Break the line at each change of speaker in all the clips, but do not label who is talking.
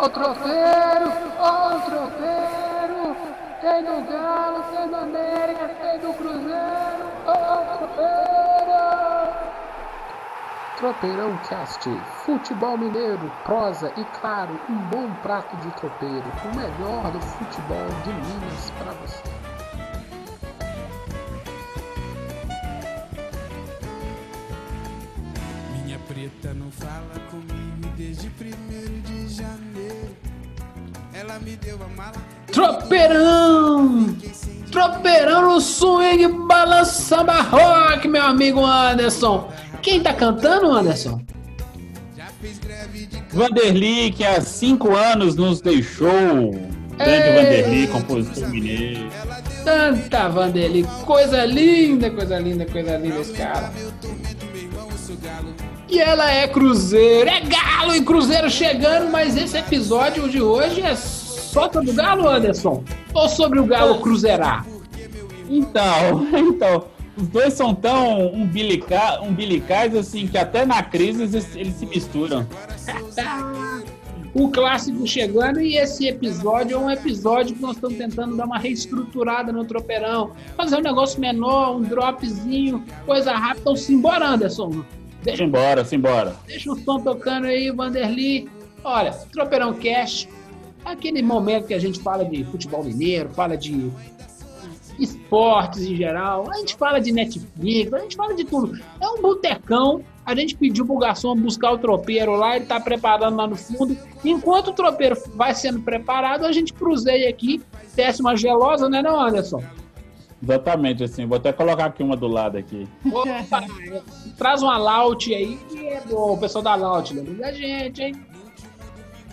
Ó o tropeiro, ó o. Tem do Galo, tem do América, tem do Cruzeiro. Ó o tropeiro. Tropeirão Cast, futebol mineiro, prosa e claro, um bom prato de tropeiro, o melhor do futebol de Minas para você.
Minha preta não fala comigo desde primeiro de janeiro. Ela me deu a mala.
Tropeirão! Tropeirão no swing balança rock, meu amigo Anderson. Quem tá cantando, Anderson?
Já fez greve de
Vanderly, que há cinco anos nos deixou. Grande
Ei!
Vanderly, compositor mineiro.
Tanta Vanderly, coisa linda, coisa linda, coisa linda esse cara. E ela é Cruzeiro, é Galo e Cruzeiro chegando, mas esse episódio de hoje é só sobre o Galo, Anderson? Ou sobre o Galo Cruzeirar?
Então, então, os dois são tão umbilica- umbilicais assim que até na crise eles, eles se misturam.
O clássico chegando e esse episódio é um episódio que nós estamos tentando dar uma reestruturada no tropeirão. Fazer um negócio menor, um dropzinho, coisa rápida. Então, simbora, Anderson. Deixa,
Simbora, simbora.
deixa o som tocando aí, Vanderly. Olha, Tropeirão Cash, aquele momento que a gente fala de futebol mineiro, fala de esportes em geral, a gente fala de Netflix, a gente fala de tudo. É um botecão. A gente pediu pro garçom buscar o tropeiro lá, ele tá preparando lá no fundo. Enquanto o tropeiro vai sendo preparado, a gente cruzeia aqui, desce uma gelosa, né, não, Anderson?
Exatamente assim. Vou até colocar aqui uma do lado aqui.
Opa, traz uma laute aí, é o pessoal da laute, lembra da gente, hein?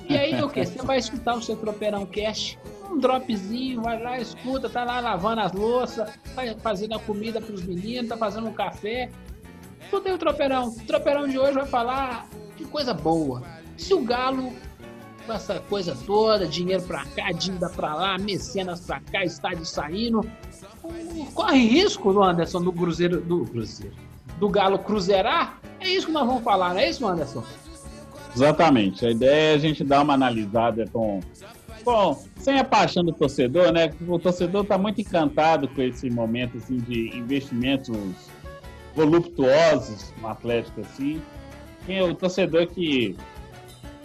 E aí, o que? Você vai escutar o seu tropeirão cast, um dropzinho, vai lá, escuta, tá lá lavando as louças, vai fazendo a comida pros meninos, tá fazendo um café. Escuta aí o tropeirão. O tropeirão de hoje vai falar de coisa boa. Se o Galo, com essa coisa toda, dinheiro pra cá, dívida pra lá, mecenas pra cá, estádio saindo, corre risco, do Anderson, do Cruzeiro, do Cruzeiro, do Galo cruzeirar? É isso que nós vamos falar, não é isso, Anderson?
Exatamente. A ideia é a gente dar uma analisada com. Bom, sem a paixão do torcedor, né? O torcedor está muito encantado com esse momento assim, de investimentos voluptuosos no Atlético assim. Quem é o torcedor que,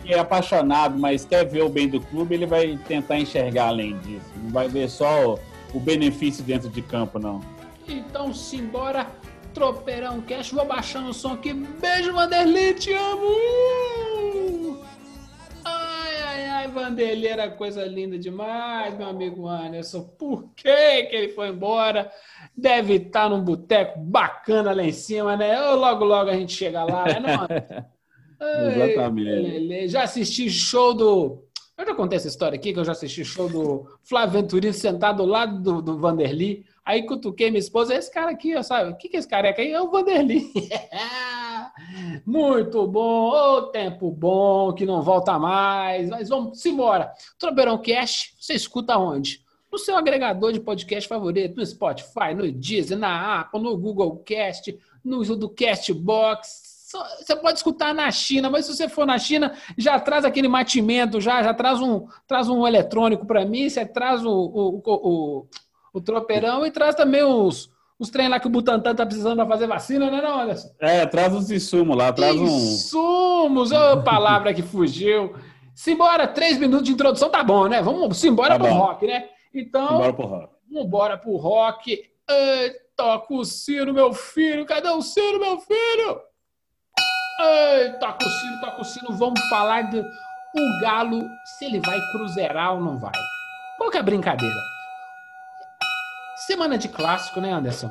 que é apaixonado, mas quer ver o bem do clube, ele vai tentar enxergar além disso. Não vai ver só o, benefício dentro de campo, não.
Então, simbora, tropeirão cash, vou baixando o som aqui. Beijo, Vanderlei, te amo! Ai, ai, ai, Vanderlei era coisa linda demais, meu amigo Anderson. Por que que ele foi embora? Deve estar num boteco bacana lá em cima, né? Logo, logo a gente chega lá, né, não, Anderson? Ai,
Exatamente.
Já assisti show do. Eu já contei essa história aqui, que eu já assisti show do Flávio Venturino sentado ao lado do, do Vanderly. Aí cutuquei minha esposa, esse cara aqui, sabe? O que, que é esse careca aí? É o Vanderly. Muito bom, ô tempo bom, que não volta mais. Mas vamos embora. Tropeirão Cash, você escuta onde? No seu agregador de podcast favorito, no Spotify, no Deezer, na Apple, no Google Cast, no do Castbox. Você pode escutar na China, mas se você for na China, já traz aquele matimento, já, já traz um, traz um eletrônico para mim, você traz o, o, o, o, tropeirão e traz também os, os trem lá que o Butantan tá precisando para fazer vacina, né, não, Anderson?
É, traz uns insumos lá, traz um.
Insumos, ô palavra que fugiu. Simbora, três minutos de introdução, tá bom, né? Vamos simbora
Tá
pro
bom.
rock, né? Então,
Bora pro rock.
vambora pro rock. Ei, toca o sino, meu filho. Cadê o sino, meu filho? Ei, toca o sino, toca o sino. Vamos falar do o Galo, se ele vai cruzeirar ou não vai. Qual que é a brincadeira? Semana de clássico, né, Anderson?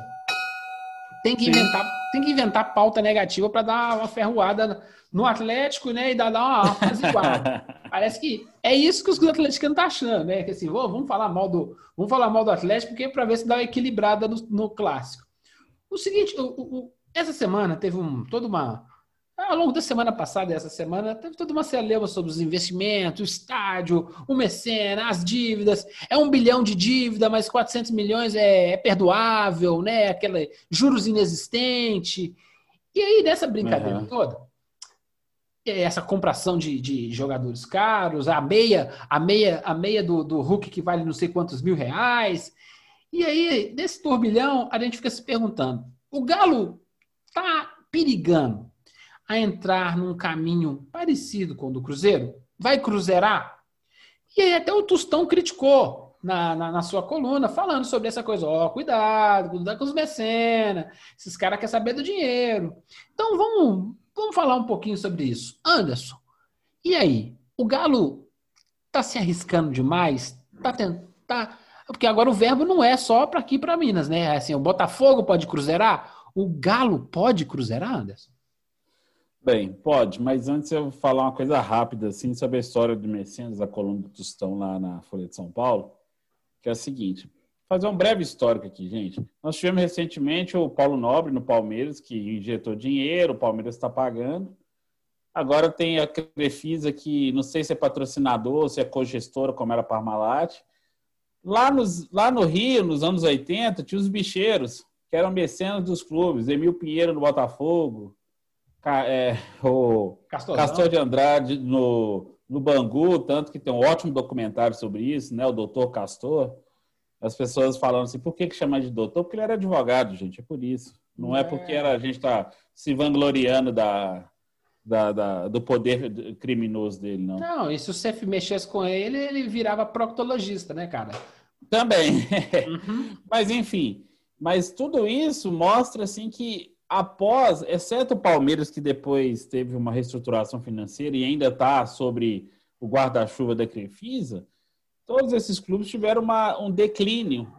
Tem que
Sim.
inventar, tem que inventar pauta negativa para dar uma ferroada no Atlético, né? E dar dar uma apaziguada. Parece que é isso que os atleticanos estão achando, né? Que assim, "Ô, vamos falar mal do, vamos falar mal do Atlético, porque para ver se dá uma equilibrada no, no clássico. O seguinte, o- o- essa semana teve um, toda uma ao longo da semana passada e essa semana, teve toda uma celeuma sobre os investimentos, o estádio, o mecena, as dívidas. É um bilhão de dívida, mas 400 milhões é, é perdoável, né? Aquela juros inexistente. E aí, nessa brincadeira
Uhum.
toda, essa compração de, de, jogadores caros, a meia, a meia, a meia do, do Hulk que vale não sei quantos mil reais. E aí, nesse turbilhão, a gente fica se perguntando: o Galo está perigando a entrar num caminho parecido com o do Cruzeiro? Vai cruzeirar? E aí até o Tostão criticou na, na, na, sua coluna, falando sobre essa coisa. Ó, oh, cuidado, cuidado com os mecenas, esses caras querem saber do dinheiro. Então vamos, vamos falar um pouquinho sobre isso. Anderson, e aí? O Galo tá se arriscando demais? Tá tentando. Tá, porque agora o verbo não é só para aqui para Minas, né? Assim, o Botafogo pode cruzeirar, o Galo pode cruzeirar, Anderson?
Bem, pode, mas antes eu falar uma coisa rápida assim sobre a história do Messias, da coluna do Tostão lá na Folha de São Paulo, que é a seguinte: fazer um breve histórico aqui, gente. Nós tivemos recentemente o Paulo Nobre no Palmeiras, que injetou dinheiro, o Palmeiras está pagando. Agora tem a Crefisa, que não sei se é patrocinador, se é cogestora, como era a Parmalat. Lá, nos, lá no Rio, nos anos 80, tinha os bicheiros, que eram mecenas dos clubes. Emil Pinheiro no Botafogo, é, o Castorzão. Castor de Andrade no, no Bangu, tanto que tem um ótimo documentário sobre isso, né? O doutor Castor. As pessoas falando assim, por que, que chama de doutor? Porque ele era advogado, gente, é por isso. Não é, é porque era, a gente está se vangloriando da, da, da, do poder criminoso dele, não.
Não, e se você mexesse com ele, ele virava proctologista, né, cara?
Também. Uhum. mas, enfim, mas tudo isso mostra, assim, que após, exceto o Palmeiras, que depois teve uma reestruturação financeira e ainda está sobre o guarda-chuva da Crefisa, todos esses clubes tiveram uma, um declínio.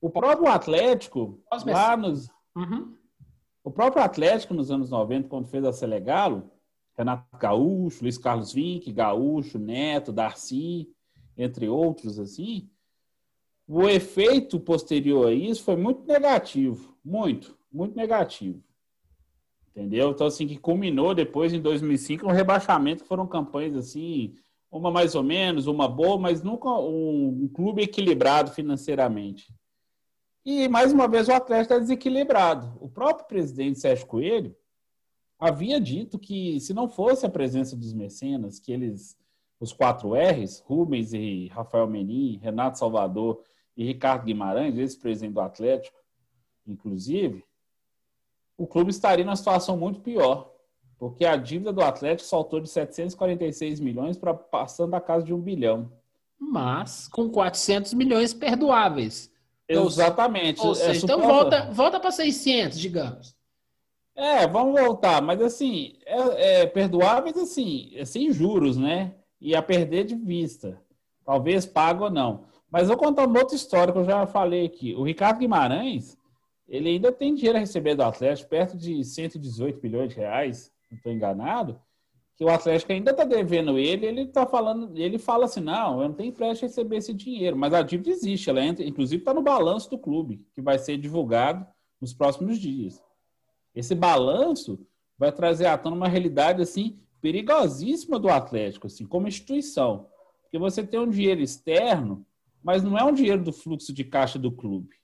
O próprio Atlético, lá nos. Uhum. O próprio Atlético, nos anos 90, quando fez a Selegalo, Renato Gaúcho, Luiz Carlos Vinck, Gaúcho, Neto, Darcy, entre outros, assim, o efeito posterior a isso foi muito negativo. Muito muito negativo. Entendeu? Então, assim, que culminou depois em 2005 no rebaixamento, foram campanhas assim, uma mais ou menos, uma boa, mas nunca um, um clube equilibrado financeiramente. E, mais uma vez, o Atlético está desequilibrado. O próprio presidente Sérgio Coelho havia dito que, se não fosse a presença dos mecenas, que eles, os quatro R's, Rubens e Rafael Menin, Renato Salvador e Ricardo Guimarães, ex-presidente do Atlético, inclusive, o clube estaria numa situação muito pior, porque a dívida do Atlético saltou de 746 milhões para passando a casa de um bilhão.
Mas com 400 milhões perdoáveis.
Exatamente.
Ou seja, é então volta, volta para 600, digamos.
É, vamos voltar, mas assim, é, é, perdoáveis assim, é sem juros, né? E a perder de vista. Talvez pago ou não. Mas vou contar uma outra história que eu já falei aqui. O Ricardo Guimarães, ele ainda tem dinheiro a receber do Atlético, perto de 118 milhões de reais, não estou enganado, que o Atlético ainda está devendo ele, ele está falando, ele fala assim, não, eu não tenho empréstimo a receber esse dinheiro, mas a dívida existe, ela entra, inclusive está no balanço do clube, que vai ser divulgado nos próximos dias. Esse balanço vai trazer à tona uma realidade assim perigosíssima do Atlético, assim, como instituição, porque você tem um dinheiro externo, mas não é um dinheiro do fluxo de caixa do clube.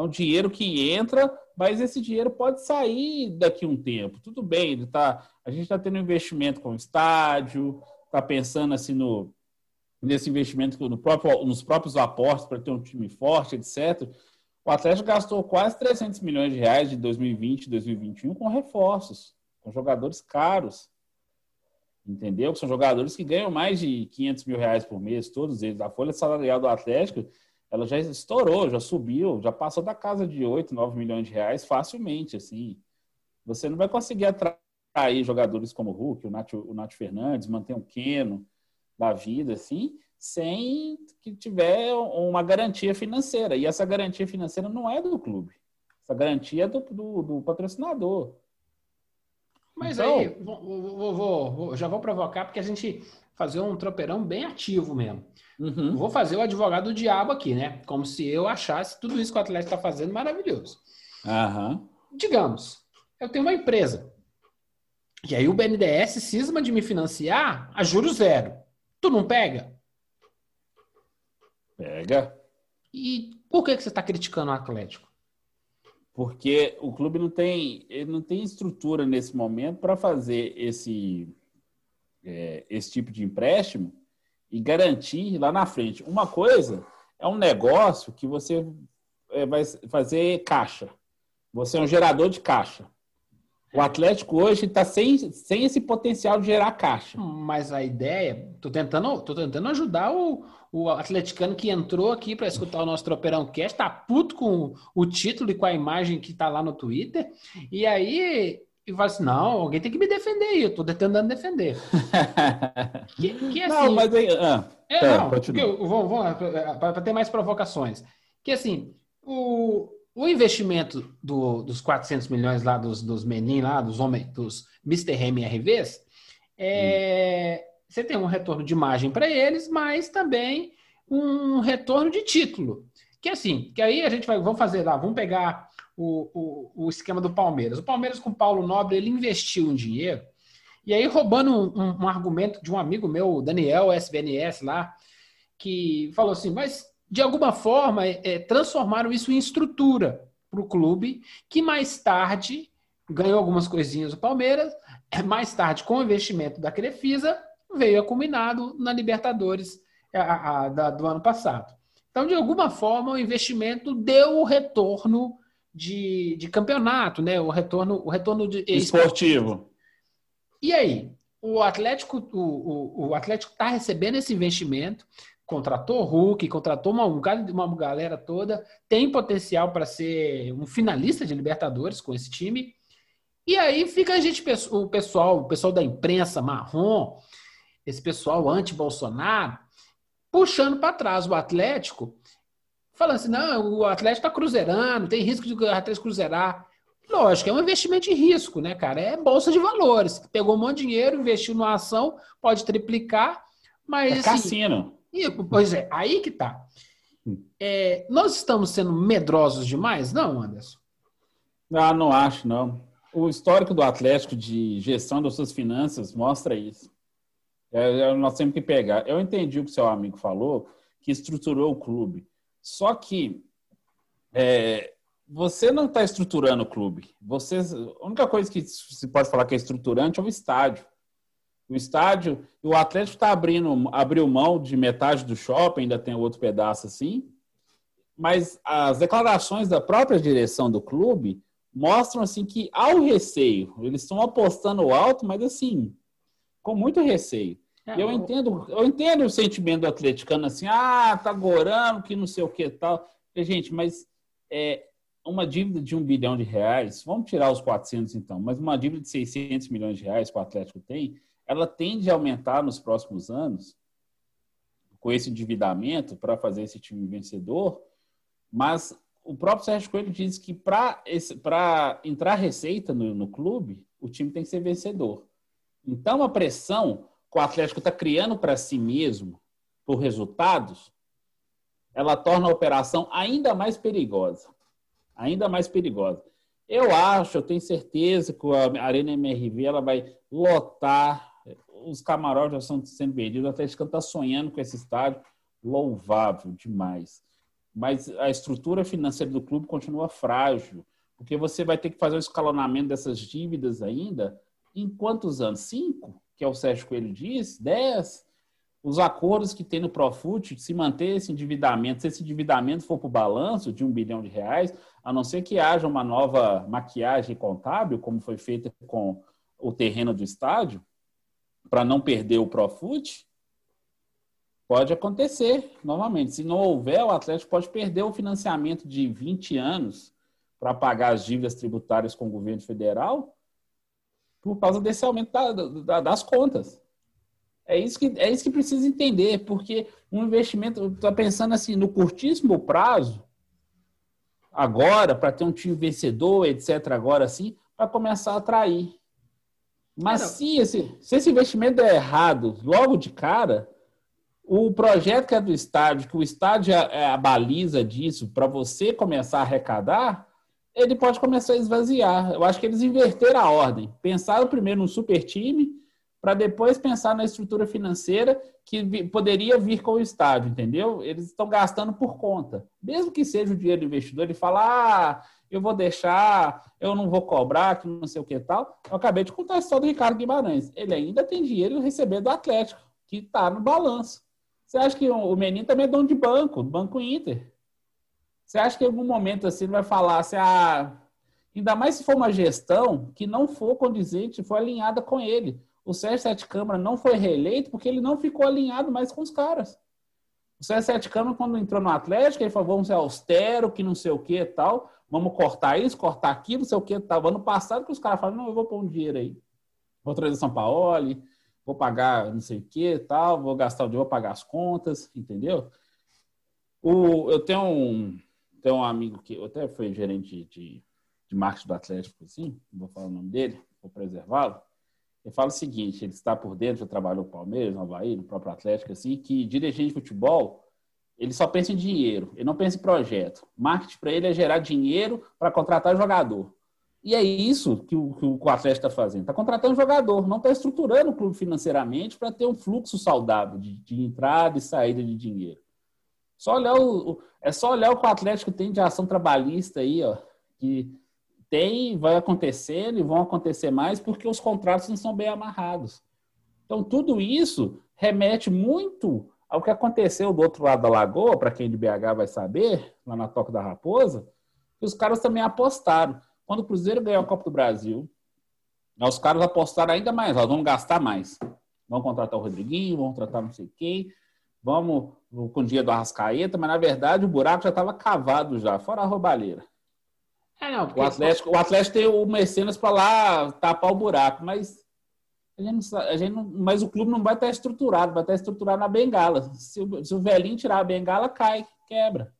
É um dinheiro que entra, mas esse dinheiro pode sair daqui um tempo. Tudo bem, ele tá, a gente está tendo investimento com o estádio, está pensando assim no, nesse investimento no próprio, nos próprios aportes para ter um time forte, etc. O Atlético gastou quase 300 milhões de reais de 2020 e 2021 com reforços, com jogadores caros. Entendeu? São jogadores que ganham mais de 500 mil reais por mês, todos eles. A folha salarial do Atlético ela já estourou, já subiu, já passou da casa de 8, 9 milhões de reais facilmente, assim. Você não vai conseguir atrair jogadores como o Hulk, o Nath, o Nath Fernandes, manter um Keno da vida, assim, sem que tiver uma garantia financeira. E essa garantia financeira não é do clube. Essa garantia é do, do, do patrocinador.
Mas então, aí, vou, vou, vou, já vou provocar, porque a gente fazer um tropeirão bem ativo mesmo. Uhum. Vou fazer o advogado do diabo aqui, né? Como se eu achasse tudo isso que o Atlético está fazendo maravilhoso.
Uhum.
Digamos, eu tenho uma empresa. E aí o BNDES cisma de me financiar a juros zero. Tu não pega?
Pega.
E por que, que você está criticando o Atlético?
Porque o clube não tem, ele não tem estrutura nesse momento para fazer esse, é, esse tipo de empréstimo e garantir lá na frente. Uma coisa é um negócio que você é, vai fazer caixa. Você é um gerador de caixa. O Atlético hoje está sem, sem esse potencial de gerar caixa.
Mas a ideia, tô tentando, tô tentando ajudar o, o atleticano que entrou aqui para escutar o nosso Tropeirão Cast, tá puto com o título e com a imagem que tá lá no Twitter. E aí e fala assim: não, alguém tem que me defender aí, eu tô tentando defender.
que, que assim, não, mas aí. Ah,
é, não, vamos, vamos para ter mais provocações. Que assim, o, o investimento do, dos 400 milhões lá dos, dos Menin, lá, dos homens, dos Mr. MRVs, é, hum. você tem um retorno de imagem para eles, mas também um retorno de título. Que assim, que aí a gente vai, vamos fazer lá, vamos pegar o, o, o esquema do Palmeiras. O Palmeiras com o Paulo Nobre, ele investiu um dinheiro, e aí roubando um, um, um argumento de um amigo meu, Daniel SBNS lá, que falou assim, mas de alguma forma, é, é transformaram isso em estrutura para o clube, que mais tarde ganhou algumas coisinhas do Palmeiras, mais tarde, com o investimento da Crefisa, veio acuminado na Libertadores a, a, da, do ano passado. Então, de alguma forma, o investimento deu o retorno de, de campeonato, né? O retorno, o retorno de,
esportivo.
E aí, o Atlético, o, o, o Atlético está recebendo esse investimento, contratou Hulk, contratou uma, uma galera toda, tem potencial para ser um finalista de Libertadores com esse time. E aí fica a gente, o pessoal, o pessoal da imprensa marrom, esse pessoal anti-Bolsonaro, puxando para trás o Atlético, falando assim: não, o Atlético está cruzeirando, tem risco de o Atlético cruzeirar. Lógico, é um investimento de risco, né, cara? É bolsa de valores. Pegou um monte de dinheiro, investiu numa ação, pode triplicar, mas. É assim,
cassino.
E, pois é, aí que tá. Hum. É, nós estamos sendo medrosos demais? Não, Anderson?
Ah, não acho, não. O histórico do Atlético de gestão das suas finanças mostra isso. É, é, nós temos que pegar. Eu entendi o que seu amigo falou, que estruturou o clube. Só que é, você não está estruturando o clube. Você, a única coisa que se pode falar que é estruturante é o estádio o estádio. O Atlético está abrindo, abriu mão de metade do shopping, ainda tem outro pedaço assim. Mas as declarações da própria direção do clube mostram assim que há o receio. Eles estão apostando alto, mas assim, com muito receio. É, eu entendo, eu entendo o sentimento do atleticano assim, ah, tá gorando, que não sei o que tal. Gente, mas é, uma dívida de um bilhão de reais, vamos tirar os 400 então, mas uma dívida de 600 milhões de reais que o Atlético tem, ela tende a aumentar nos próximos anos com esse endividamento para fazer esse time vencedor, mas o próprio Sérgio Coelho diz que para entrar receita no, no, clube, o time tem que ser vencedor. Então, a pressão o Atlético está criando para si mesmo por resultados, ela torna a operação ainda mais perigosa. Ainda mais perigosa. Eu acho, eu tenho certeza que a Arena MRV ela vai lotar os camarotes já estão sendo vendidos, o Atlético está sonhando com esse estádio, louvável demais. Mas a estrutura financeira do clube continua frágil, porque você vai ter que fazer o escalonamento dessas dívidas ainda em quantos anos? Cinco? Que é o Sérgio Coelho diz? Dez? Os acordos que tem no Profut, se manter esse endividamento, se esse endividamento for para o balanço de um bilhão de reais, a não ser que haja uma nova maquiagem contábil, como foi feita com o terreno do estádio, para não perder o Profut, pode acontecer novamente. Se não houver, o Atlético pode perder o financiamento de 20 anos para pagar as dívidas tributárias com o governo federal por causa desse aumento da, da, das contas. É isso, que, é isso que precisa entender, porque um investimento, está pensando assim, no curtíssimo prazo, agora, para ter um time vencedor, etc., agora sim, para começar a atrair. Mas se esse, se esse investimento é errado logo de cara, o projeto que é do estádio, que o estádio é, é a baliza disso para você começar a arrecadar, ele pode começar a esvaziar. Eu acho que eles inverteram a ordem. Pensaram primeiro no super time, para depois pensar na estrutura financeira que poderia vir com o estádio, entendeu? Eles estão gastando por conta. Mesmo que seja o dinheiro do investidor, ele fala: ah, eu vou deixar, eu não vou cobrar, que não sei o que tal. Eu acabei de contar a história do Ricardo Guimarães. Ele ainda tem dinheiro receber do Atlético, que está no balanço. Você acha que o menino também é dono de banco, do Banco Inter? Você acha que em algum momento assim ele vai falar assim, ah, ainda mais se for uma gestão que não for condizente, for alinhada com ele. O Sérgio Sete Câmara não foi reeleito porque ele não ficou alinhado mais com os caras. O Sérgio Sete Câmara, quando entrou no Atlético, ele falou, vamos ser austero, que não sei o que e tal, vamos cortar isso, cortar aquilo, não sei o que e tal. Ano passado que os caras falaram, não, eu vou pôr um dinheiro aí. Vou trazer São Paulo, vou pagar não sei o que e tal, vou gastar o dinheiro, vou pagar as contas, entendeu? O, eu tenho um tem um amigo que até foi gerente de, de marketing do Atlético, assim, não vou falar o nome dele, vou preservá-lo. Ele fala o seguinte: ele está por dentro, já trabalhou no Palmeiras, no Havaí, no próprio Atlético, assim, que dirigente de futebol ele só pensa em dinheiro, ele não pensa em projeto. Marketing para ele é gerar dinheiro para contratar jogador. E é isso que o, que o Atlético está fazendo. Está contratando jogador, não está estruturando o clube financeiramente para ter um fluxo saudável de, de entrada e saída de dinheiro. Só olhar o, é só olhar o que o Atlético tem de ação trabalhista aí, ó, que tem, vai acontecendo e vão acontecer mais porque os contratos não são bem amarrados. Então, tudo isso remete muito ao que aconteceu do outro lado da lagoa, para quem de BH vai saber, lá na Toca da Raposa, que os caras também apostaram. Quando o Cruzeiro ganhou a Copa do Brasil, os caras apostaram ainda mais, ó, vamos gastar mais. Vamos contratar o Rodriguinho, vamos contratar não sei quem, vamos com o dia do Arrascaeta, mas na verdade o buraco já estava cavado já, fora a roubalheira. É, não, o, Atlético, o Atlético tem o Mecenas para lá tapar o buraco, mas a gente, a gente não, mas o clube não vai estar estruturado, vai estar estruturado na bengala. Se o, se o velhinho tirar a bengala, cai, quebra.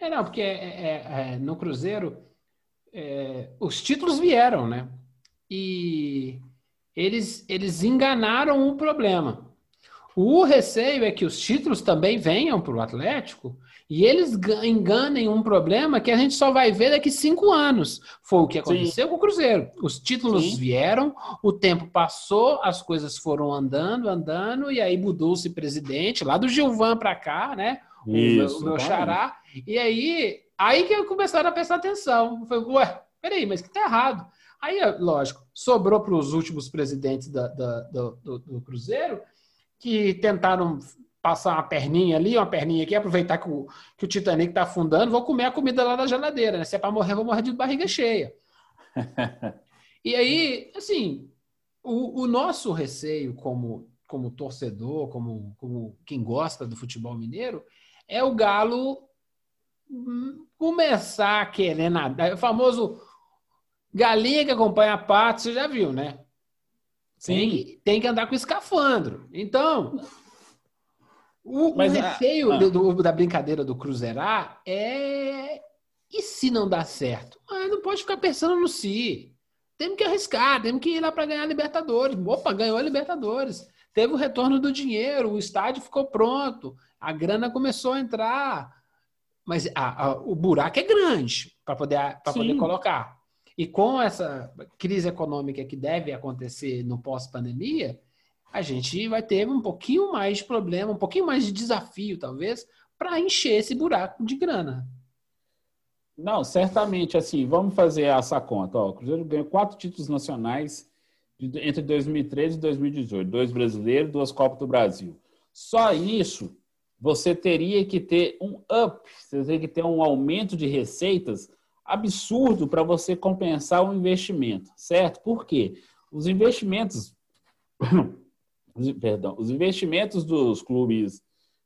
É, não, porque é, é, é no Cruzeiro é, os títulos vieram, né? E eles, eles enganaram o problema. O receio é que os títulos também venham para o Atlético e eles enganem um problema que a gente só vai ver daqui cinco anos. Foi o que aconteceu Sim. com o Cruzeiro. Os títulos Sim. vieram, o tempo passou, as coisas foram andando, andando, e aí mudou-se presidente, lá do Gilvan para cá, né? Isso, o meu, o meu xará. E aí, aí que começaram a prestar atenção. Foi, ué, peraí, mas que tá errado. Aí, lógico, sobrou para os últimos presidentes da, da, do, do, do Cruzeiro que tentaram passar uma perninha ali, uma perninha aqui, aproveitar que o, que o Titanic está afundando, vou comer a comida lá da geladeira, né? Se é para morrer, vou morrer de barriga cheia. e aí, assim, o, o, nosso receio como, como torcedor, como, como quem gosta do futebol mineiro, é o Galo começar a querer nadar. O famoso galinha que acompanha a pato, você já viu, né? Tem que, tem que andar com escafandro. Então, o, Mas, o receio ah, do, da brincadeira do Cruzeirar é. E se não dá certo? Ah, não pode ficar pensando no si. Temos que arriscar, temos que ir lá para ganhar a Libertadores. Opa, ganhou a Libertadores. Teve o retorno do dinheiro, o estádio ficou pronto, a grana começou a entrar. Mas a, a, o buraco é grande para poder, poder colocar. E com essa crise econômica que deve acontecer no pós-pandemia, a gente vai ter um pouquinho mais de problema, um pouquinho mais de desafio, talvez, para encher esse buraco de grana.
Não, certamente, assim, vamos fazer essa conta. Ó, o Cruzeiro ganhou quatro títulos nacionais entre 2013 e 2018. Dois brasileiros, duas Copas do Brasil. Só isso, você teria que ter um up, você teria que ter um aumento de receitas absurdo para você compensar o investimento, certo? Por quê? Os investimentos, perdão, os investimentos dos clubes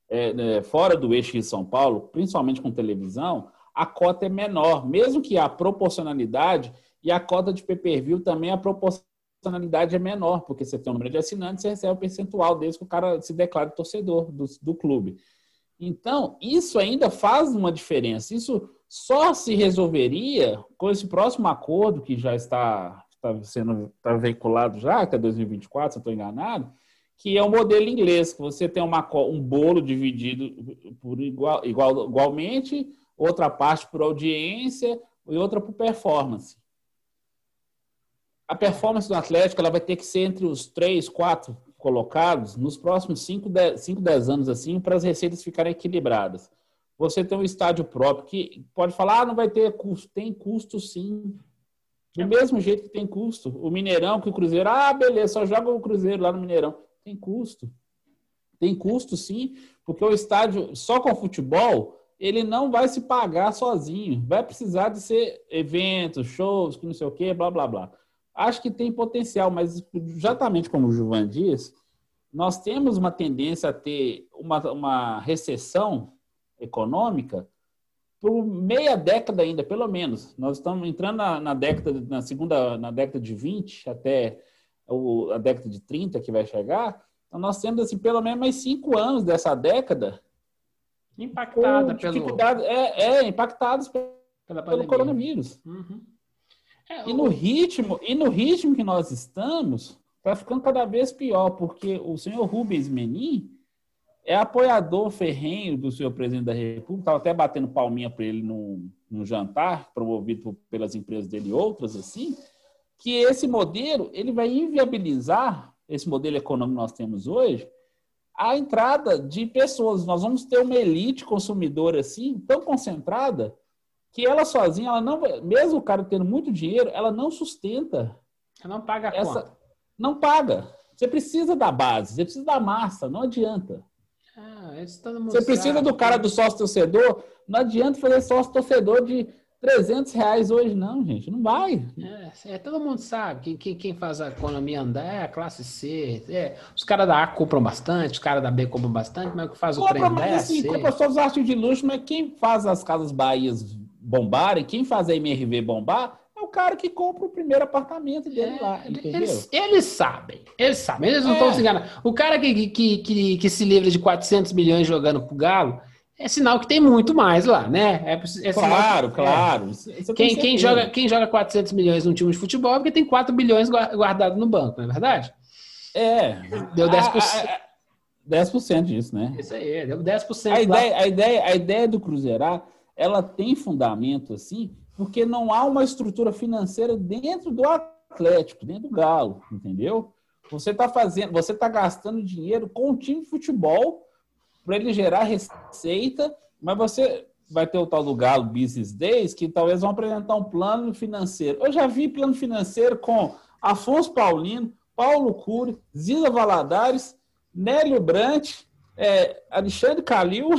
é, né, fora do eixo de São Paulo, principalmente com televisão, a cota é menor, mesmo que a proporcionalidade e a cota de pay-per-view também a proporcionalidade é menor, porque você tem um número de assinantes, você recebe o um percentual desde que o cara se declare torcedor do, do clube. Então, isso ainda faz uma diferença. Isso só se resolveria com esse próximo acordo que já está, está sendo está veiculado já, até 2024, se eu estou enganado, que é o modelo inglês, que você tem uma, um bolo dividido por igual, igual, igualmente, outra parte por audiência e outra por performance. A performance do Atlético ela vai ter que ser entre os três, quatro colocados nos próximos 5, 10 anos, assim, para as receitas ficarem equilibradas. você tem um estádio próprio que pode falar, ah, não vai ter custo. Tem custo sim. Do mesmo jeito que tem custo. O Mineirão, que o Cruzeiro, ah, beleza, só joga o Cruzeiro lá no Mineirão. Tem custo. Tem custo sim, porque o estádio só com futebol, ele não vai se pagar sozinho. Vai precisar de ser eventos, shows, que não sei o quê, blá, blá, blá. Acho que tem potencial, mas exatamente como o Juvan diz, nós temos uma tendência a ter uma, uma recessão econômica por meia década ainda, pelo menos. Nós estamos entrando na, na década, na segunda, na década de 20 até o, a década de 30 que vai chegar. Então nós temos assim, pelo menos mais cinco anos dessa década
impactada pelo
é, é impactados pelo, pelo coronavírus. Uhum. É, e no ritmo e no ritmo que nós estamos, está ficando cada vez pior, porque o senhor Rubens Menin é apoiador ferrenho do senhor presidente da República, estava até batendo palminha para ele no, no jantar, promovido pelas empresas dele e outras, assim, que esse modelo ele vai inviabilizar, esse modelo econômico que nós temos hoje, a entrada de pessoas. Nós vamos ter uma elite consumidora assim, tão concentrada, que ela sozinha, ela não mesmo o cara tendo muito dinheiro, ela não sustenta.
Ela não paga a
essa, conta. Não paga. Você precisa da base, você precisa da massa, não adianta. Ah, você precisa do cara do sócio torcedor, não adianta fazer sócio torcedor de 300 reais hoje, não, gente, não vai.
É, é todo mundo sabe, quem, quem, quem, faz a economia andar é a classe C. É, os caras da A compram bastante, os caras da B compram bastante, mas o que faz o trem
andar é assim, compra só os artigos de luxo, mas quem faz as casas Bahias bombarem, quem faz a MRV bombar, é o cara que compra o primeiro apartamento dele é, lá,
eles, eles, sabem, eles sabem, eles não estão é. se enganando. O cara que, que, que, que, se livra de 400 milhões jogando pro Galo, é sinal que tem muito mais lá, né? É,
é claro, que, claro.
É. Quem, quem, joga, quem joga 400 milhões num time de futebol é porque tem 4 bilhões guardados no banco, não é verdade?
É.
Deu 10%. A, a, a,
10% disso, né?
Isso aí, deu 10%.
A ideia, a, ideia, a ideia do Cruzeirar, ela tem fundamento, assim, porque não há uma estrutura financeira dentro do Atlético, dentro do Galo, entendeu? Você está fazendo, você está gastando dinheiro com o time de futebol para ele gerar receita, mas você vai ter o tal do Galo Business Days, que talvez vão apresentar um plano financeiro. Eu já vi plano financeiro com Afonso Paulino, Paulo Cury, Zila Valadares, Nélio Brant, é, Alexandre Calil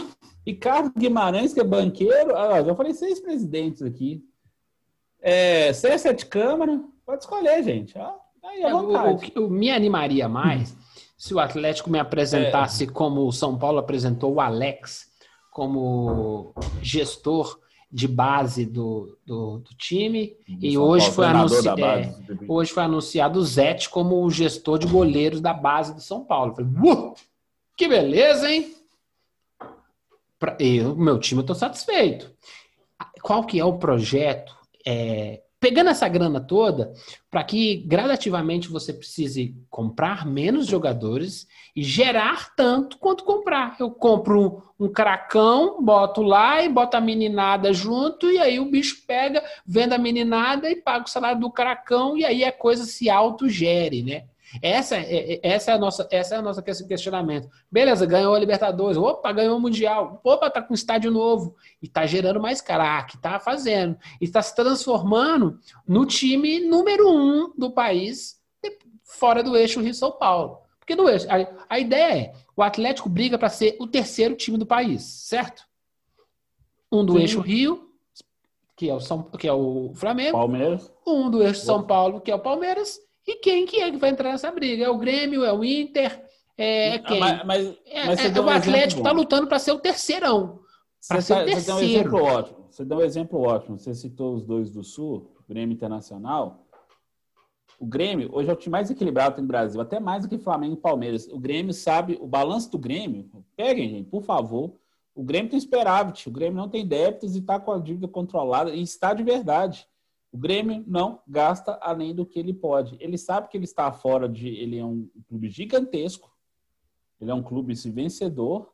e Carlos Guimarães, que é banqueiro. Ah, já falei seis presidentes aqui. É, seis, sete câmaras. Pode escolher, gente. Ah, aí, é,
o, que me animaria mais se o Atlético me apresentasse é. como o São Paulo apresentou o Alex como gestor de base do, do, do time e hoje foi, anunci... é, hoje foi anunciado o Zete como o gestor de goleiros da base do São Paulo. falei, uh, que beleza, hein? Pra... Eu, meu time, eu tô satisfeito. Qual que é o projeto é, pegando essa grana toda, para que gradativamente você precise comprar menos jogadores e gerar tanto quanto comprar. Eu compro um, um cracão, boto lá e boto a meninada junto, e aí o bicho pega, vende a meninada e paga o salário do cracão, e aí a coisa se autogere, né? Essa é, é, essa é a nossa, essa é a nossa questionamento. Beleza, ganhou a Libertadores, opa, ganhou o Mundial, opa, tá com estádio novo e tá gerando mais craque, tá fazendo, e está se transformando no time número um do país, fora do eixo Rio-São Paulo. Porque no eixo, a, a ideia é, o Atlético briga para ser o terceiro time do país, certo? Um do Sim. eixo Rio, que é o São, que é o Flamengo.
Palmeiras.
Um do eixo São Paulo, que é o Palmeiras, e quem que é que vai entrar nessa briga? É o Grêmio, é o Inter, é quem? Mas, mas, é, mas é, o Atlético está lutando para ser o terceirão.
Para ser o terceiro. Você deu um exemplo ótimo. Você deu um exemplo ótimo. Você citou os dois do Sul, Grêmio Internacional. O Grêmio hoje é o time mais equilibrado do Brasil, até mais do que Flamengo e Palmeiras. O Grêmio sabe, o balanço do Grêmio, peguem, gente, por favor. O Grêmio tem superávit, o Grêmio não tem débitos e está com a dívida controlada e está de verdade. O Grêmio não gasta além do que ele pode. Ele sabe que ele está fora de. Ele é um clube gigantesco, ele é um clube vencedor,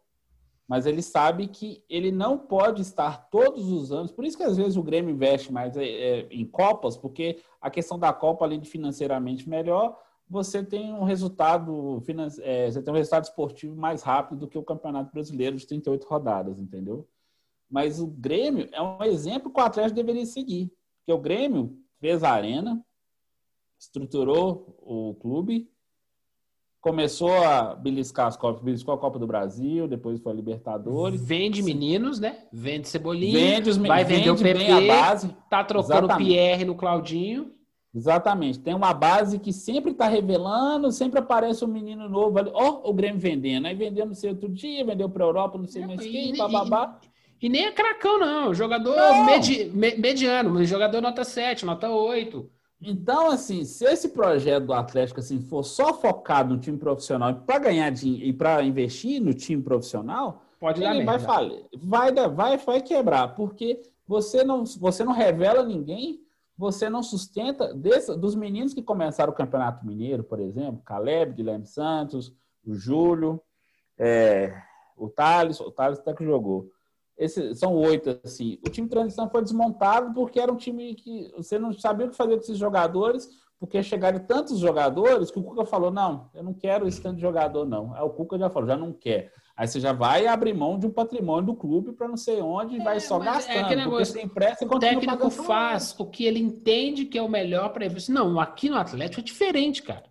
mas ele sabe que ele não pode estar todos os anos. Por isso que às vezes o Grêmio investe mais é, é, em Copas, porque a questão da Copa, além de financeiramente melhor, você tem um resultado é, você tem um resultado esportivo mais rápido do que o Campeonato Brasileiro de 38 rodadas, entendeu? Mas o Grêmio é um exemplo que o Atlético deveria seguir. Porque o Grêmio fez a arena, estruturou o clube, começou a beliscar as Copas, beliscou a Copa do Brasil, depois foi a Libertadores.
Vende meninos, né? Vende Cebolinha,
Vende os
vai vender o
vende bem a
PP,
base.
tá trocando o. Pierre no Claudinho.
Exatamente. Tem uma base que sempre está revelando, sempre aparece um menino novo ali. Ó, o Grêmio vendendo. Aí vendeu não sei outro dia, vendeu para Europa, não sei mais quem, bababá.
E nem é cracão, não. Jogador
Não.
medi- me- mediano, jogador nota 7, nota 8.
Então, assim, se esse projeto do Atlético assim, for só focado no time profissional para ganhar dinheiro e para investir no time profissional,
Pode dar
ele vai falir. Vai, vai, vai quebrar, porque você não, você não revela ninguém, você não sustenta desse- dos meninos que começaram o Campeonato Mineiro, por exemplo, Caleb, Guilherme Santos, o Júlio, é, o Thales, o Thales até que jogou. Esses, são oito, assim. O time de transição foi desmontado porque era um time que você não sabia o que fazer com esses jogadores, porque chegaram tantos jogadores que o Cuca falou: não, eu não quero esse tanto de jogador, não. Aí o Cuca já falou, já não quer. Aí você já vai abrir mão de um patrimônio do clube para não sei onde e vai só
é
gastando. porque
negócio,
você empresta e
O técnico faz o que ele entende que é o melhor para ele. Não, aqui no Atlético é diferente, cara.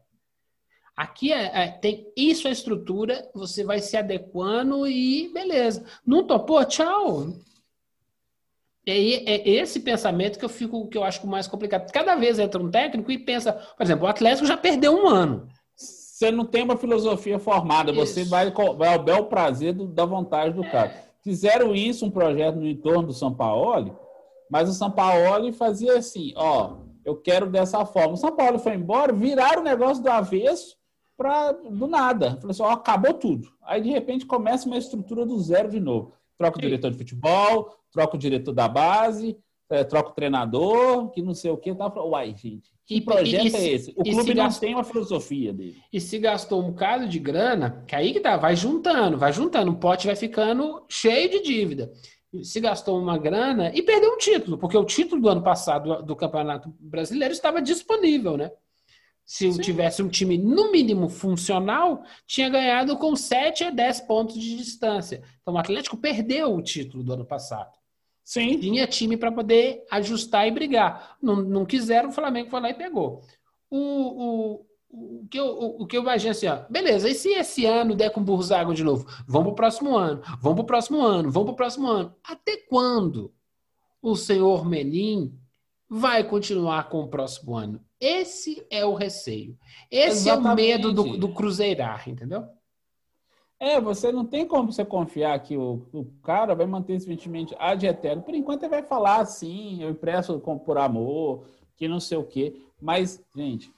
Aqui é, é- tem isso é estrutura, você vai se adequando e beleza. Não topou? Tchau. É, é esse pensamento que eu fico, que eu acho mais complicado. Cada vez entra um técnico e pensa, por exemplo, o Atlético já perdeu um ano.
Você não tem uma filosofia formada, você
Isso.
vai, co- vai ao bel prazer do- da vontade do cara. Fizeram isso, um projeto no entorno do São Paulo, mas o São Paulo fazia assim, ó, eu quero dessa forma. O São Paulo foi embora, viraram o negócio do avesso pra, do nada. Falou assim, ó, acabou tudo. Aí, de repente, começa uma estrutura do zero de novo. Troca o diretor de futebol, troca o diretor da base, eh, troca o treinador, que não sei o que. Tá? Uai, gente, que projeto
e- e-
é esse? O clube não
gasta-
tem uma filosofia dele.
E se gastou um bocado de grana, que aí que tá, vai juntando, vai juntando, o pote vai ficando cheio de dívida. Se gastou uma grana e perdeu um título, porque o título do ano passado do, do Campeonato Brasileiro estava disponível, né? Se
Sim.
tivesse um time, no mínimo, funcional, tinha ganhado com 7 a 10 pontos de distância. Então o Atlético perdeu o título do ano passado.
Sim.
Tinha time para poder ajustar e brigar. Não, não quiseram, o Flamengo foi lá e pegou. O, o, o, que eu, o, o que eu imagino assim, ó, beleza, e se esse ano der com Burzago de novo? Vamos pro próximo ano, vamos pro próximo ano, vamos pro próximo ano. Até quando o senhor Menin vai continuar com o próximo ano? Esse é o receio. Esse é o
Exatamente.
medo do, do cruzeirar, entendeu?
É, você não tem como você confiar que o, o cara vai manter esse investimento ad eterno. Por enquanto ele vai falar assim, eu impresso com- por amor, que não sei o quê. Mas, gente,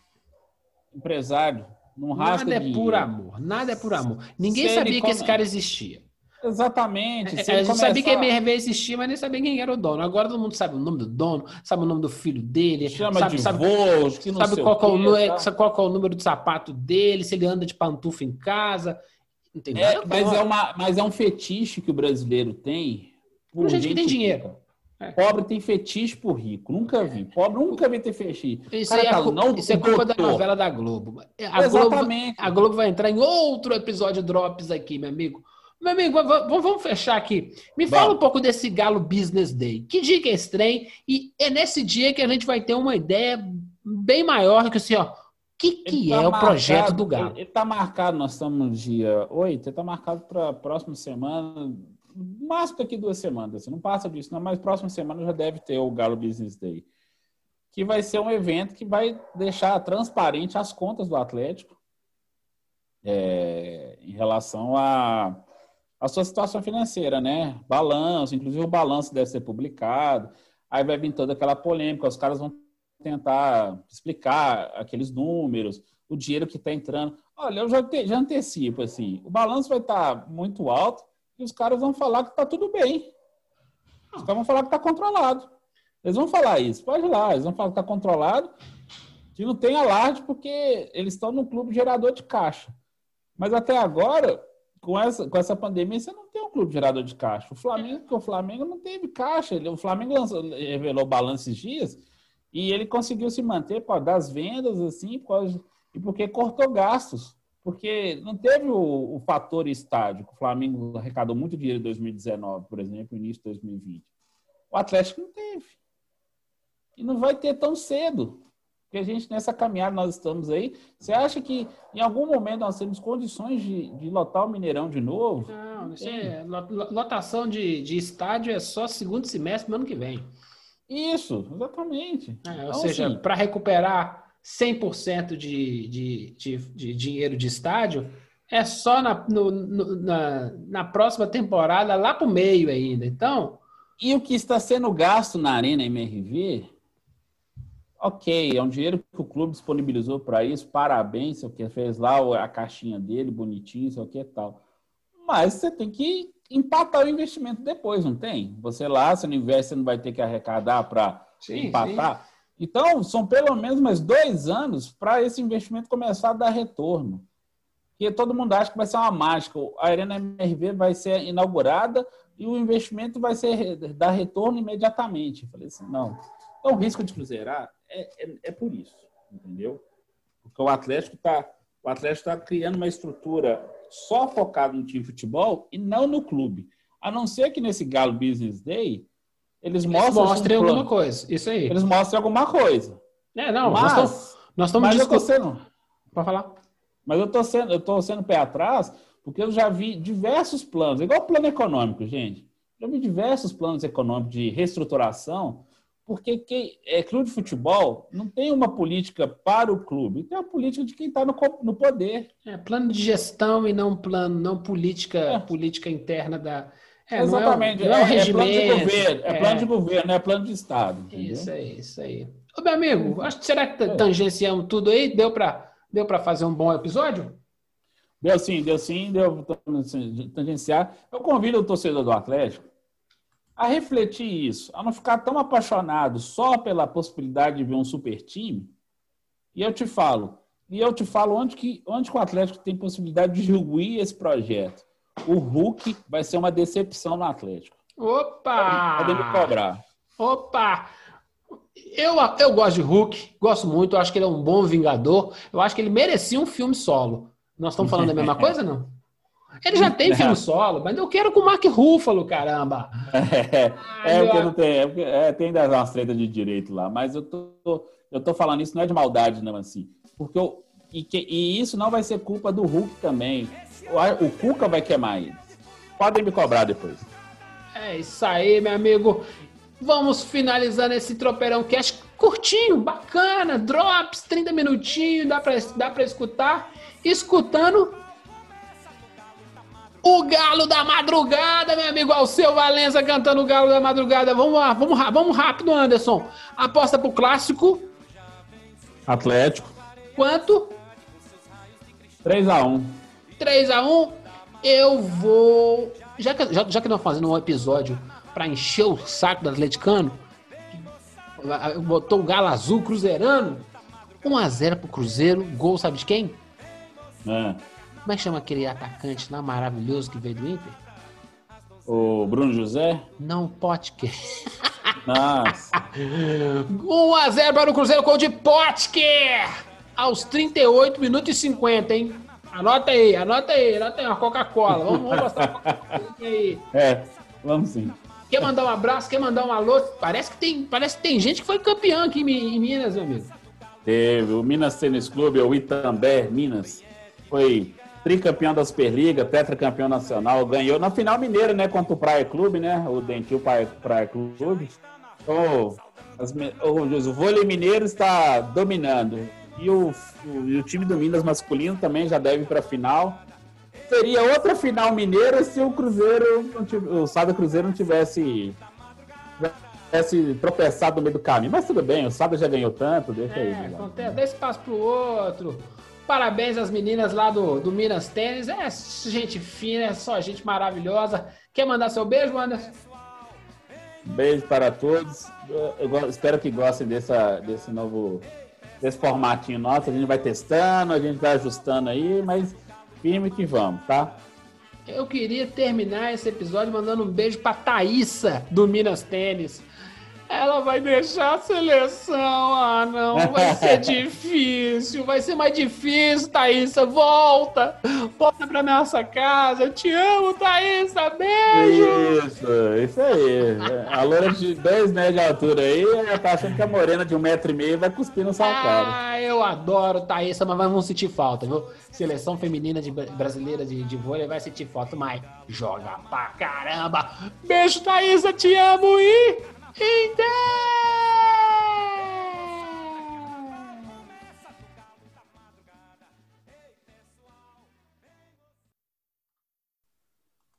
empresário não rasga
Nada é
dinheiro.
por amor, nada é por amor. Ninguém
Se
sabia que esse
come-
cara existia.
Exatamente. Se
É, a gente sabia que a
começar-
MRV existia, mas nem sabia quem era o dono. Agora todo mundo sabe o nome do dono, sabe o nome do filho dele,
chama
sabe,
de
sabe,
que não
sabe
sei
qual, que é o,
tá?
sabe qual é o número do sapato dele, se ele anda de pantufa em casa. Não tem
É, mas, é uma, mas é um fetiche que o brasileiro tem.
Por gente que tem dinheiro.
rica.
É.
Pobre tem fetiche por rico. Nunca vi. Pobre nunca vi ter fetiche.
Isso,
Cara
é,
fala,
cu-
não,
isso é culpa da novela da Globo. A Globo,
Exatamente.
a Globo vai entrar em outro episódio Drops aqui, meu amigo. Meu amigo, va- va- vamos fechar aqui. Me fala
Vamos.
um pouco desse Galo Business Day. Que dia que é esse trem? E é nesse dia que a gente vai ter uma ideia bem maior do que assim, ó. O que, que
Ele
é
tá
o projeto
marcado-
do Galo?
Ele está marcado, nós estamos no dia 8, ele está marcado para a próxima semana, máximo daqui duas semanas. Assim, não passa disso, não, mas próxima semana já deve ter o Galo Business Day. Que vai ser um evento que vai deixar transparente as contas do Atlético é, em relação a a sua situação financeira, né? Balanço, inclusive o balanço deve ser publicado. Aí vai vir toda aquela polêmica, os caras vão tentar explicar aqueles números, o dinheiro que está entrando. Olha, eu já, te- já antecipo, assim, o balanço vai estar muito alto e os caras vão falar que está tudo bem. Os caras vão falar que está controlado. Eles vão falar isso, pode ir lá, eles vão falar que está controlado, que não tem alarde porque eles estão no clube gerador de caixa. Mas até agora, com essa, com essa pandemia, você não tem um clube gerador de caixa. O Flamengo, o Flamengo não teve caixa. Ele, o Flamengo lançou, revelou balanço esses dias e ele conseguiu se manter por das vendas, assim, por e porque cortou gastos. Porque não teve o, o fator estádio, o Flamengo arrecadou muito dinheiro em 2019, por exemplo, início de 2020. O Atlético não teve. E não vai ter tão cedo. Porque a gente, nessa caminhada, nós estamos aí. Você acha que em algum momento nós temos condições de, de lotar o Mineirão de novo?
Não, não sei. É, lotação de, de estádio é só segundo semestre do ano que vem.
Isso, exatamente.
É, ou então, seja, assim, para recuperar 100% de, de, de, de dinheiro de estádio, é só na, no, no, na, na próxima temporada, lá para o meio ainda. Então.
E o que está sendo gasto na Arena MRV ok, é um dinheiro que o clube disponibilizou para isso, parabéns, sei o que fez lá a caixinha dele, bonitinho, sei o que tal. Mas você tem que empatar o investimento depois, não tem? Você lá, você não investe, você não vai ter que arrecadar para empatar. Sim. Então, são pelo menos mais dois anos para esse investimento começar a dar retorno. Porque todo mundo acha que vai ser uma mágica. A Arena MRV vai ser inaugurada e o investimento vai ser dar retorno imediatamente. Eu falei assim, não. Então, o risco de cruzeirar é, é, é por isso, entendeu? Porque o Atlético está o Atlético está criando uma estrutura só focada no time de futebol e não no clube. A não ser que nesse Galo Business Day eles, eles mostrem,
mostrem um alguma coisa. Isso aí.
Eles mostrem alguma coisa.
É, não, mas, nós estamos discutindo.
Pode falar. Mas eu estou sendo, eu tô sendo pé atrás porque eu já vi diversos planos, igual o plano econômico, gente. Já vi diversos planos econômicos de reestruturação porque quem, é, clube de futebol não tem uma política para o clube, tem uma política de quem está no, no poder.
É plano de gestão e não plano, não política, é. política interna da.
É, Exatamente, não é, não é, é, plano de governo, é, plano de governo, é plano de Estado.
Entendeu? Isso aí, isso aí. Ô, meu amigo, acho que será que é. tangenciamos tudo aí? Deu para deu fazer um bom episódio?
Deu sim, deu sim, deu tangenciar. Eu convido o torcedor do Atlético a refletir isso, a não ficar tão apaixonado só pela possibilidade de ver um super time. E eu te falo, e eu te falo onde que, onde que o Atlético tem possibilidade de ruir esse projeto. O Hulk vai ser uma decepção no Atlético.
Opa!
Pode me cobrar.
Opa! Eu, eu gosto de Hulk, gosto muito, acho que ele é um bom vingador. Eu acho que ele merecia um filme solo. Nós estamos falando da mesma coisa, não? Ele já tem filme solo, mas eu quero com o Mark Ruffalo, caramba.
É, Ai, é porque não tem, é, é, tem ainda umas tretas de direito lá, mas eu tô, eu tô falando isso não é de maldade, não, assim. Porque eu, e, que, e isso não vai ser culpa do Hulk também. O, o Cuca vai queimar ele. Podem me cobrar depois.
É isso aí, meu amigo. Vamos finalizando esse tropeirão cast curtinho, bacana, drops, 30 minutinhos, dá pra, dá pra escutar. Escutando, o Galo da Madrugada, meu amigo Alceu Valença cantando o Galo da Madrugada. Vamos lá, vamos, vamos rápido, Anderson. Aposta pro clássico.
Atlético.
Quanto?
3x1.
3x1. Eu vou. Já que, já, já que nós fazendo um episódio para encher o saco do atleticano, botou o Galo Azul Cruzeirano. 1x0 pro Cruzeiro. Gol, sabe de quem?
É.
Como é que chama aquele atacante lá maravilhoso que veio do Inter?
O Bruno José?
Não, Potker.
Nossa.
1x0 para o Cruzeiro com o de Potker! Aos 38 minutos e 50, hein? Anota aí, anota aí, anota aí uma Coca-Cola. Vamos, vamos mostrar a Coca-Cola
aí. É, vamos sim.
Quer mandar um abraço? Quer mandar um alô? Parece que tem, parece que tem gente que foi campeão aqui em, Minas, meu amigo.
Teve. O Minas Tênis Clube, o Itambé, Minas, foi tricampeão da Superliga, tetracampeão nacional, ganhou na final mineira, né, contra o Praia Clube, né, o Dentil Praia, Praia Clube. Então, as, o, o vôlei mineiro está dominando. E o, o, e o time do Minas masculino também já deve para a final. Teria outra final mineira se o Cruzeiro, o Sada Cruzeiro não tivesse tivesse tropeçado no meio do caminho. Mas tudo bem, o Sada já ganhou tanto, deixa é, aí.
Né? Acontece, dá espaço pro outro. Parabéns às meninas lá do, do Minas Tênis. É gente fina, é só gente maravilhosa. Quer mandar seu beijo, Anderson?
Beijo para todos. Eu, eu espero que gostem dessa, desse novo desse formatinho nosso. A gente vai testando, a gente vai ajustando aí, mas firme que vamos, tá?
Eu queria terminar esse episódio mandando um beijo para Thaísa do Minas Tênis. Ela vai deixar a seleção. Ah, não, vai ser difícil. Vai ser mais difícil, Thaísa. Volta. Volta pra nossa casa. Eu te amo, Thaísa. Beijo.
Isso, isso aí. A loura de 10 metros de altura aí, ela tá achando que a morena de um metro e meio vai cuspir no sua cara.
Ah, eu adoro Thaísa, mas vamos sentir falta, viu? Seleção feminina de brasileira de, de vôlei vai sentir falta, mas joga pra caramba. Beijo, Thaísa. Te amo e... He's dead!